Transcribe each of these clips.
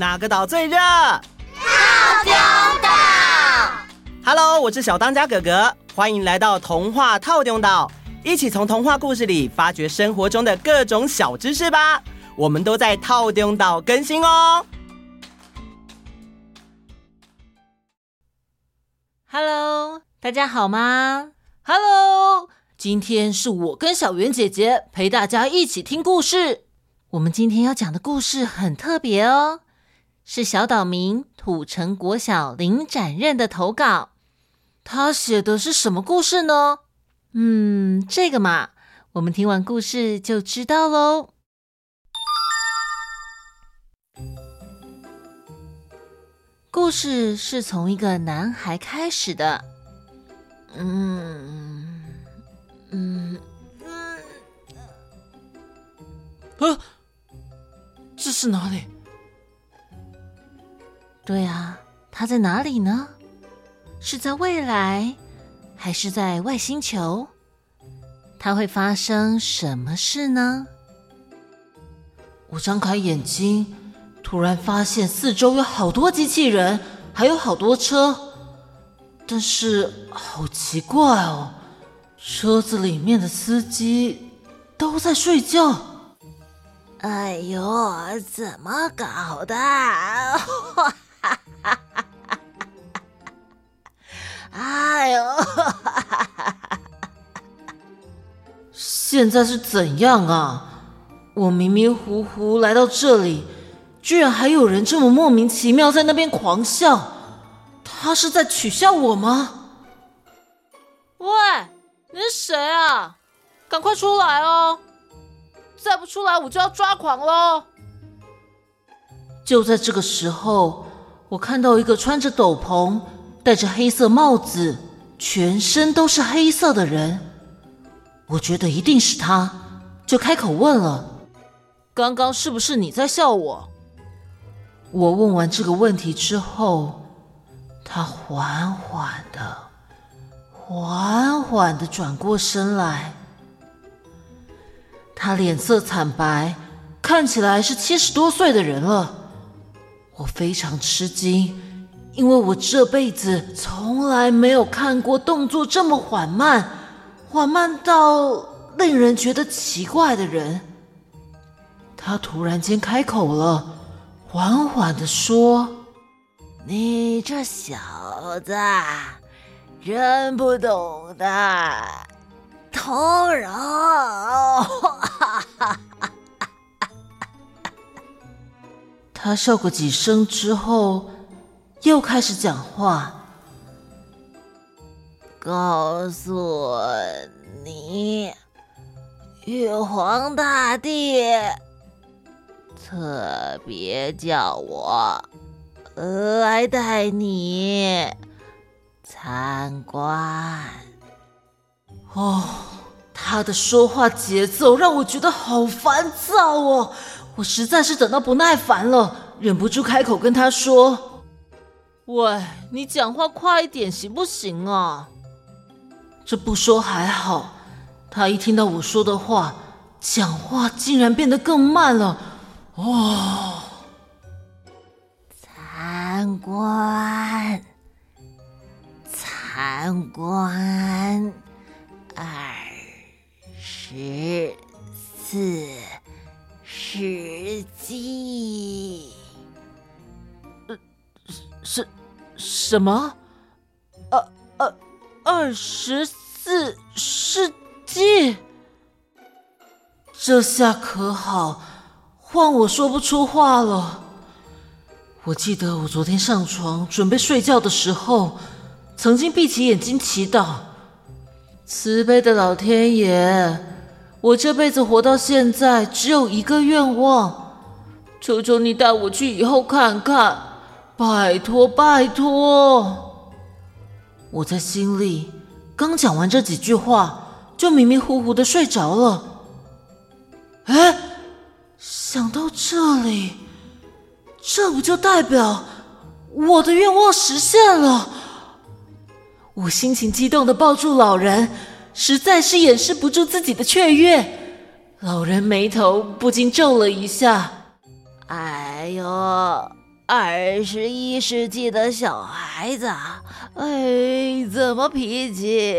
哪个岛最热？套丁岛。Hello，我是小当家哥哥，欢迎来到童话套丁岛，一起从童话故事里发掘生活中的各种小知识吧。我们都在套丁岛更新哦。Hello，大家好吗？Hello，今天是我跟小圆姐姐陪大家一起听故事。我们今天要讲的故事很特别哦，是小岛民土城国小林展任的投稿。他写的是什么故事呢？嗯，这个嘛，我们听完故事就知道喽。故事是从一个男孩开始的。嗯嗯嗯，啊！这是哪里？对啊，他在哪里呢？是在未来，还是在外星球？他会发生什么事呢？我张开眼睛，突然发现四周有好多机器人，还有好多车，但是好奇怪哦，车子里面的司机都在睡觉。哎呦，怎么搞的？哈哈哈哈哈！哎呦！现在是怎样啊？我迷迷糊糊来到这里，居然还有人这么莫名其妙在那边狂笑，他是在取笑我吗？喂，你是谁啊？赶快出来哦！再不出来，我就要抓狂喽！就在这个时候，我看到一个穿着斗篷、戴着黑色帽子、全身都是黑色的人，我觉得一定是他，就开口问了：“刚刚是不是你在笑我？”我问完这个问题之后，他缓缓的、缓缓的转过身来。他脸色惨白，看起来是七十多岁的人了。我非常吃惊，因为我这辈子从来没有看过动作这么缓慢，缓慢到令人觉得奇怪的人。他突然间开口了，缓缓地说：“你这小子，真不懂的。”通融，他笑过几声之后，又开始讲话。告诉你，玉皇大帝特别叫我来带你参观。哦，他的说话节奏让我觉得好烦躁哦，我实在是等到不耐烦了，忍不住开口跟他说：“喂，你讲话快一点行不行啊？”这不说还好，他一听到我说的话，讲话竟然变得更慢了。哦，什么？呃呃，二十四世纪？这下可好，换我说不出话了。我记得我昨天上床准备睡觉的时候，曾经闭起眼睛祈祷。慈悲的老天爷，我这辈子活到现在只有一个愿望，求求你带我去以后看看，拜托拜托！我在心里刚讲完这几句话，就迷迷糊糊的睡着了。哎，想到这里，这不就代表我的愿望实现了？我心情激动的抱住老人，实在是掩饰不住自己的雀跃。老人眉头不禁皱了一下。哎呦，二十一世纪的小孩子，哎，怎么脾气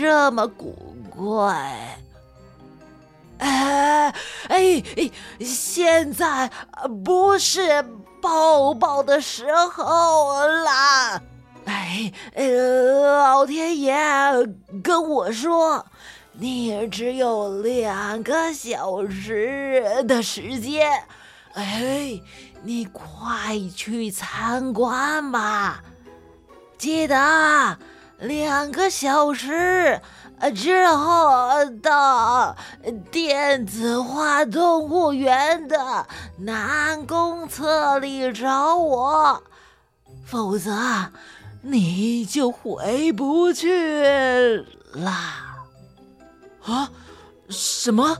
这么古怪？哎哎哎，现在不是抱抱的时候啦！哎，老天爷跟我说，你只有两个小时的时间。哎，你快去参观吧！记得两个小时之后到电子化动物园的南宫侧里找我，否则你就回不去了。啊？什么？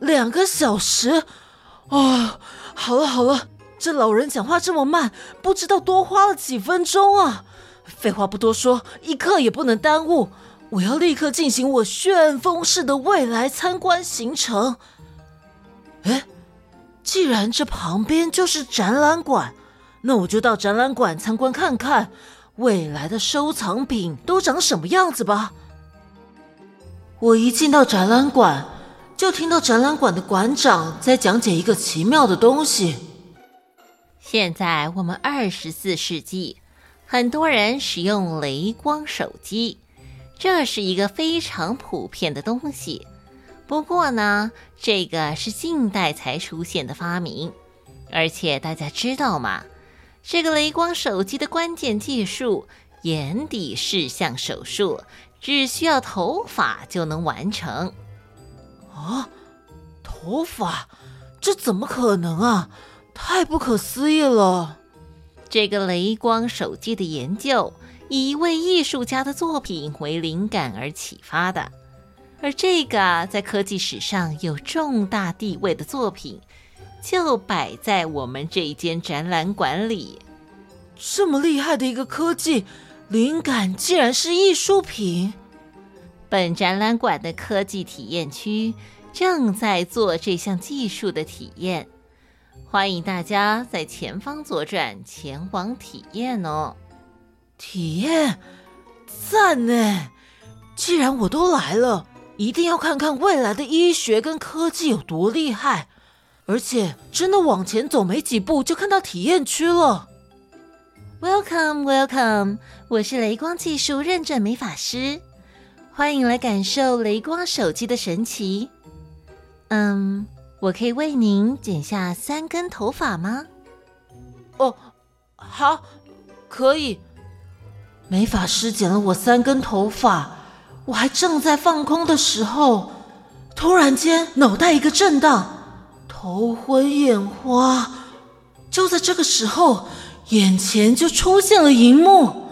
两个小时？哦。好了好了，这老人讲话这么慢，不知道多花了几分钟啊！废话不多说，一刻也不能耽误，我要立刻进行我旋风式的未来参观行程。哎，既然这旁边就是展览馆，那我就到展览馆参观看看未来的收藏品都长什么样子吧。我一进到展览馆。就听到展览馆的馆长在讲解一个奇妙的东西。现在我们二十四世纪，很多人使用雷光手机，这是一个非常普遍的东西。不过呢，这个是近代才出现的发明，而且大家知道吗？这个雷光手机的关键技术——眼底视像手术，只需要头发就能完成。啊，头发，这怎么可能啊？太不可思议了！这个雷光手机的研究，以一位艺术家的作品为灵感而启发的，而这个在科技史上有重大地位的作品，就摆在我们这一间展览馆里。这么厉害的一个科技灵感，竟然是艺术品！本展览馆的科技体验区正在做这项技术的体验，欢迎大家在前方左转前往体验哦。体验，赞呢！既然我都来了，一定要看看未来的医学跟科技有多厉害。而且，真的往前走没几步就看到体验区了。Welcome, welcome！我是雷光技术认证美法师。欢迎来感受雷光手机的神奇。嗯，我可以为您剪下三根头发吗？哦，好，可以。美发师剪了我三根头发，我还正在放空的时候，突然间脑袋一个震荡，头昏眼花。就在这个时候，眼前就出现了荧幕。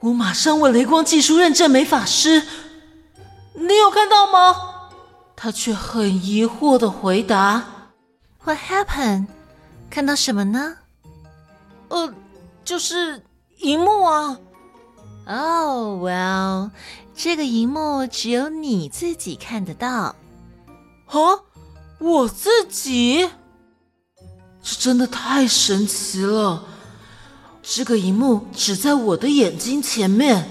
我马上问雷光技术认证美发师：“你有看到吗？”他却很疑惑的回答：“What happened？看到什么呢？”“呃，就是荧幕啊。”“哦，Well，这个荧幕只有你自己看得到。”“啊，我自己？这真的太神奇了。”这个荧幕只在我的眼睛前面。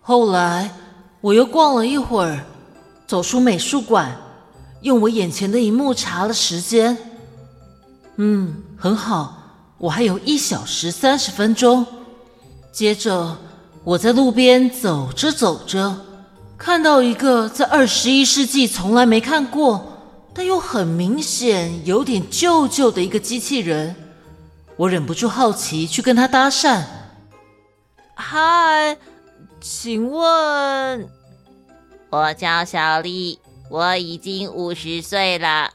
后来我又逛了一会儿，走出美术馆，用我眼前的荧幕查了时间。嗯，很好，我还有一小时三十分钟。接着我在路边走着走着，看到一个在二十一世纪从来没看过，但又很明显有点旧旧的一个机器人。我忍不住好奇，去跟他搭讪。嗨，请问，我叫小丽，我已经五十岁了。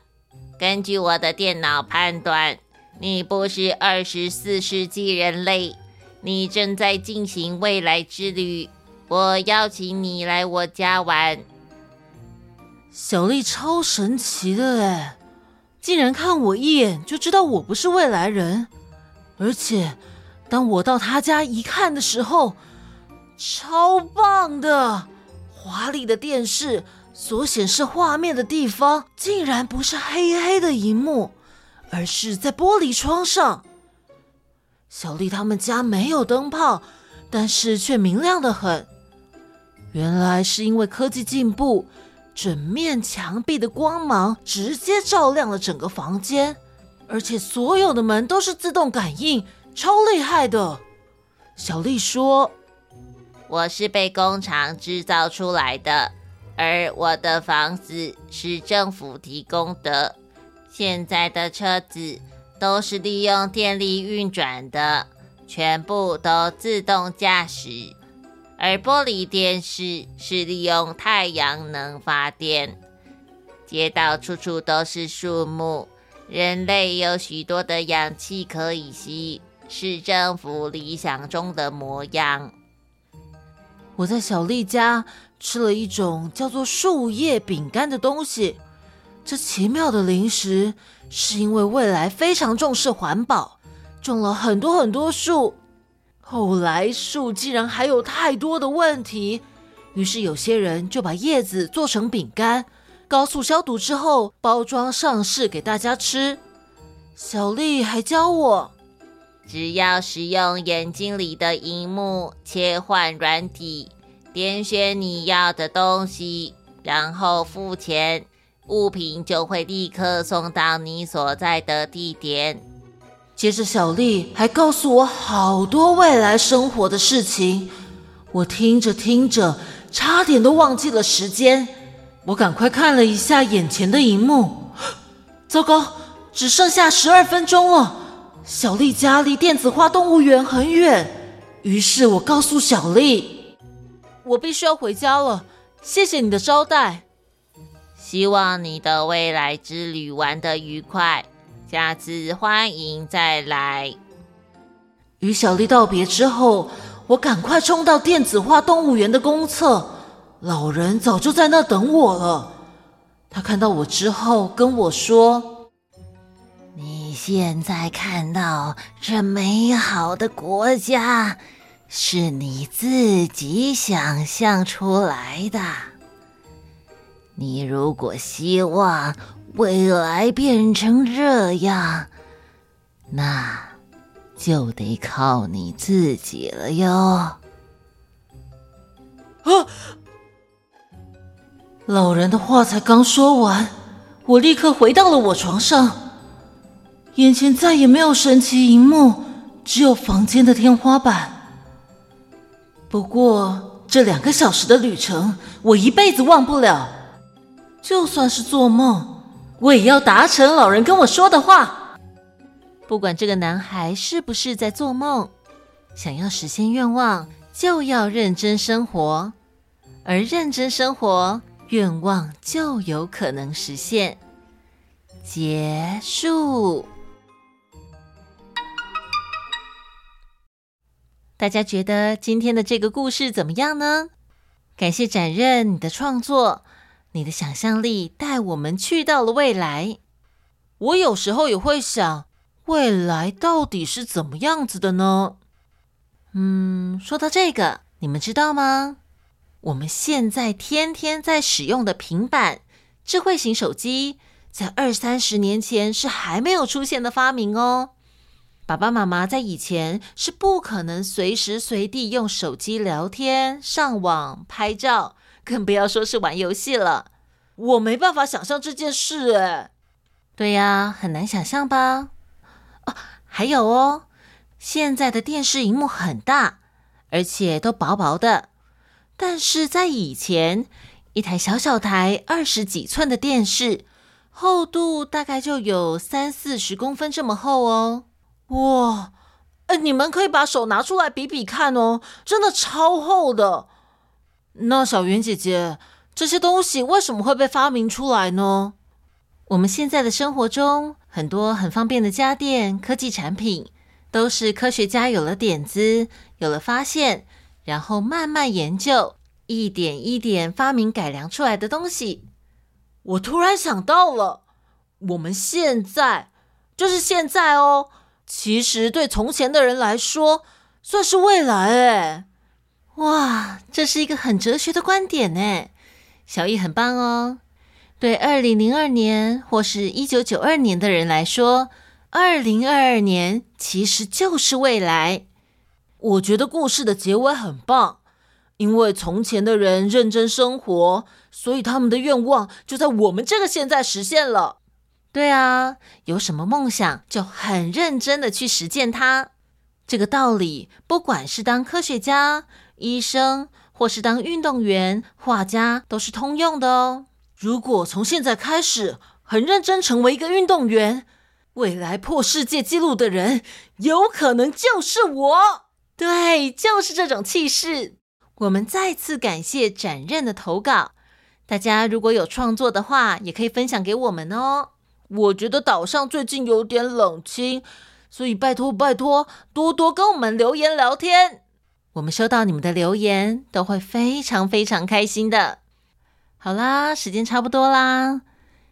根据我的电脑判断，你不是二十四世纪人类，你正在进行未来之旅。我邀请你来我家玩。小丽超神奇的哎，竟然看我一眼就知道我不是未来人。而且，当我到他家一看的时候，超棒的！华丽的电视所显示画面的地方，竟然不是黑黑的荧幕，而是在玻璃窗上。小丽他们家没有灯泡，但是却明亮的很。原来是因为科技进步，整面墙壁的光芒直接照亮了整个房间，而且所有的门都是自动感应，超厉害的。小丽说：“我是被工厂制造出来的，而我的房子是政府提供的。现在的车子都是利用电力运转的，全部都自动驾驶。”而玻璃电视是利用太阳能发电，街道处处都是树木，人类有许多的氧气可以吸，是政府理想中的模样。我在小丽家吃了一种叫做树叶饼干的东西，这奇妙的零食是因为未来非常重视环保，种了很多很多树。后来树竟然还有太多的问题，于是有些人就把叶子做成饼干，高速消毒之后包装上市给大家吃。小丽还教我，只要使用眼睛里的荧幕切换软体，点选你要的东西，然后付钱，物品就会立刻送到你所在的地点。接着，小丽还告诉我好多未来生活的事情，我听着听着，差点都忘记了时间。我赶快看了一下眼前的荧幕，糟糕，只剩下十二分钟了。小丽家离电子化动物园很远，于是我告诉小丽，我必须要回家了。谢谢你的招待，希望你的未来之旅玩得愉快。下次欢迎再来。与小丽道别之后，我赶快冲到电子化动物园的公厕，老人早就在那等我了。他看到我之后跟我说：“你现在看到这美好的国家，是你自己想象出来的。你如果希望……”未来变成这样，那就得靠你自己了哟。啊！老人的话才刚说完，我立刻回到了我床上，眼前再也没有神奇荧幕，只有房间的天花板。不过这两个小时的旅程，我一辈子忘不了，就算是做梦。我也要达成老人跟我说的话。不管这个男孩是不是在做梦，想要实现愿望，就要认真生活，而认真生活，愿望就有可能实现。结束。大家觉得今天的这个故事怎么样呢？感谢展任你的创作。你的想象力带我们去到了未来。我有时候也会想，未来到底是怎么样子的呢？嗯，说到这个，你们知道吗？我们现在天天在使用的平板、智慧型手机，在二三十年前是还没有出现的发明哦。爸爸妈妈在以前是不可能随时随地用手机聊天、上网、拍照。更不要说是玩游戏了，我没办法想象这件事哎。对呀，很难想象吧？哦，还有哦，现在的电视荧幕很大，而且都薄薄的，但是在以前，一台小小台二十几寸的电视，厚度大概就有三四十公分这么厚哦。哇，哎，你们可以把手拿出来比比看哦，真的超厚的。那小圆姐姐，这些东西为什么会被发明出来呢？我们现在的生活中，很多很方便的家电、科技产品，都是科学家有了点子、有了发现，然后慢慢研究，一点一点发明改良出来的东西。我突然想到了，我们现在，就是现在哦，其实对从前的人来说，算是未来哎。哇，这是一个很哲学的观点呢，小艺很棒哦。对二零零二年或是一九九二年的人来说，二零二二年其实就是未来。我觉得故事的结尾很棒，因为从前的人认真生活，所以他们的愿望就在我们这个现在实现了。对啊，有什么梦想就很认真的去实践它。这个道理，不管是当科学家、医生，或是当运动员、画家，都是通用的哦。如果从现在开始很认真成为一个运动员，未来破世界纪录的人有可能就是我。对，就是这种气势。我们再次感谢展任的投稿。大家如果有创作的话，也可以分享给我们哦。我觉得岛上最近有点冷清，所以拜托拜托，多多跟我们留言聊天。我们收到你们的留言，都会非常非常开心的。好啦，时间差不多啦，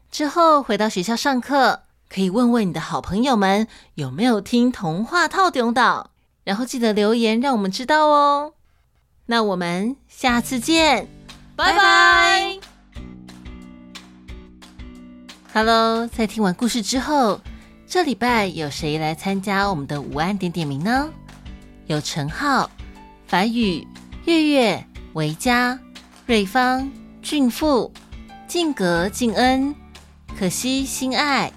之后回到学校上课，可以问问你的好朋友们有没有听童话透中岛。然后记得留言，让我们知道哦。那我们下次见，拜拜。Hello，在听完故事之后，这礼拜有谁来参加我们的午安点点名呢？有陈浩、凡宇、月月、维嘉、瑞芳、俊富、静格、静恩、可惜、心爱、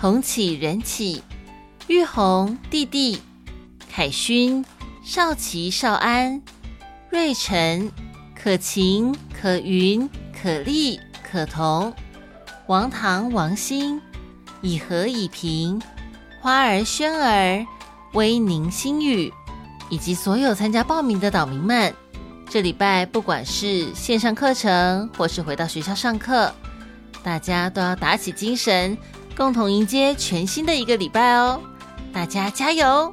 红起、仁起、玉红、弟弟。凯勋、少奇、少安、瑞晨、可晴、可云、可丽、可彤、王唐、王鑫、以和、以平、花儿、轩儿、威宁、星宇，以及所有参加报名的岛民们，这礼拜不管是线上课程，或是回到学校上课，大家都要打起精神，共同迎接全新的一个礼拜哦！大家加油！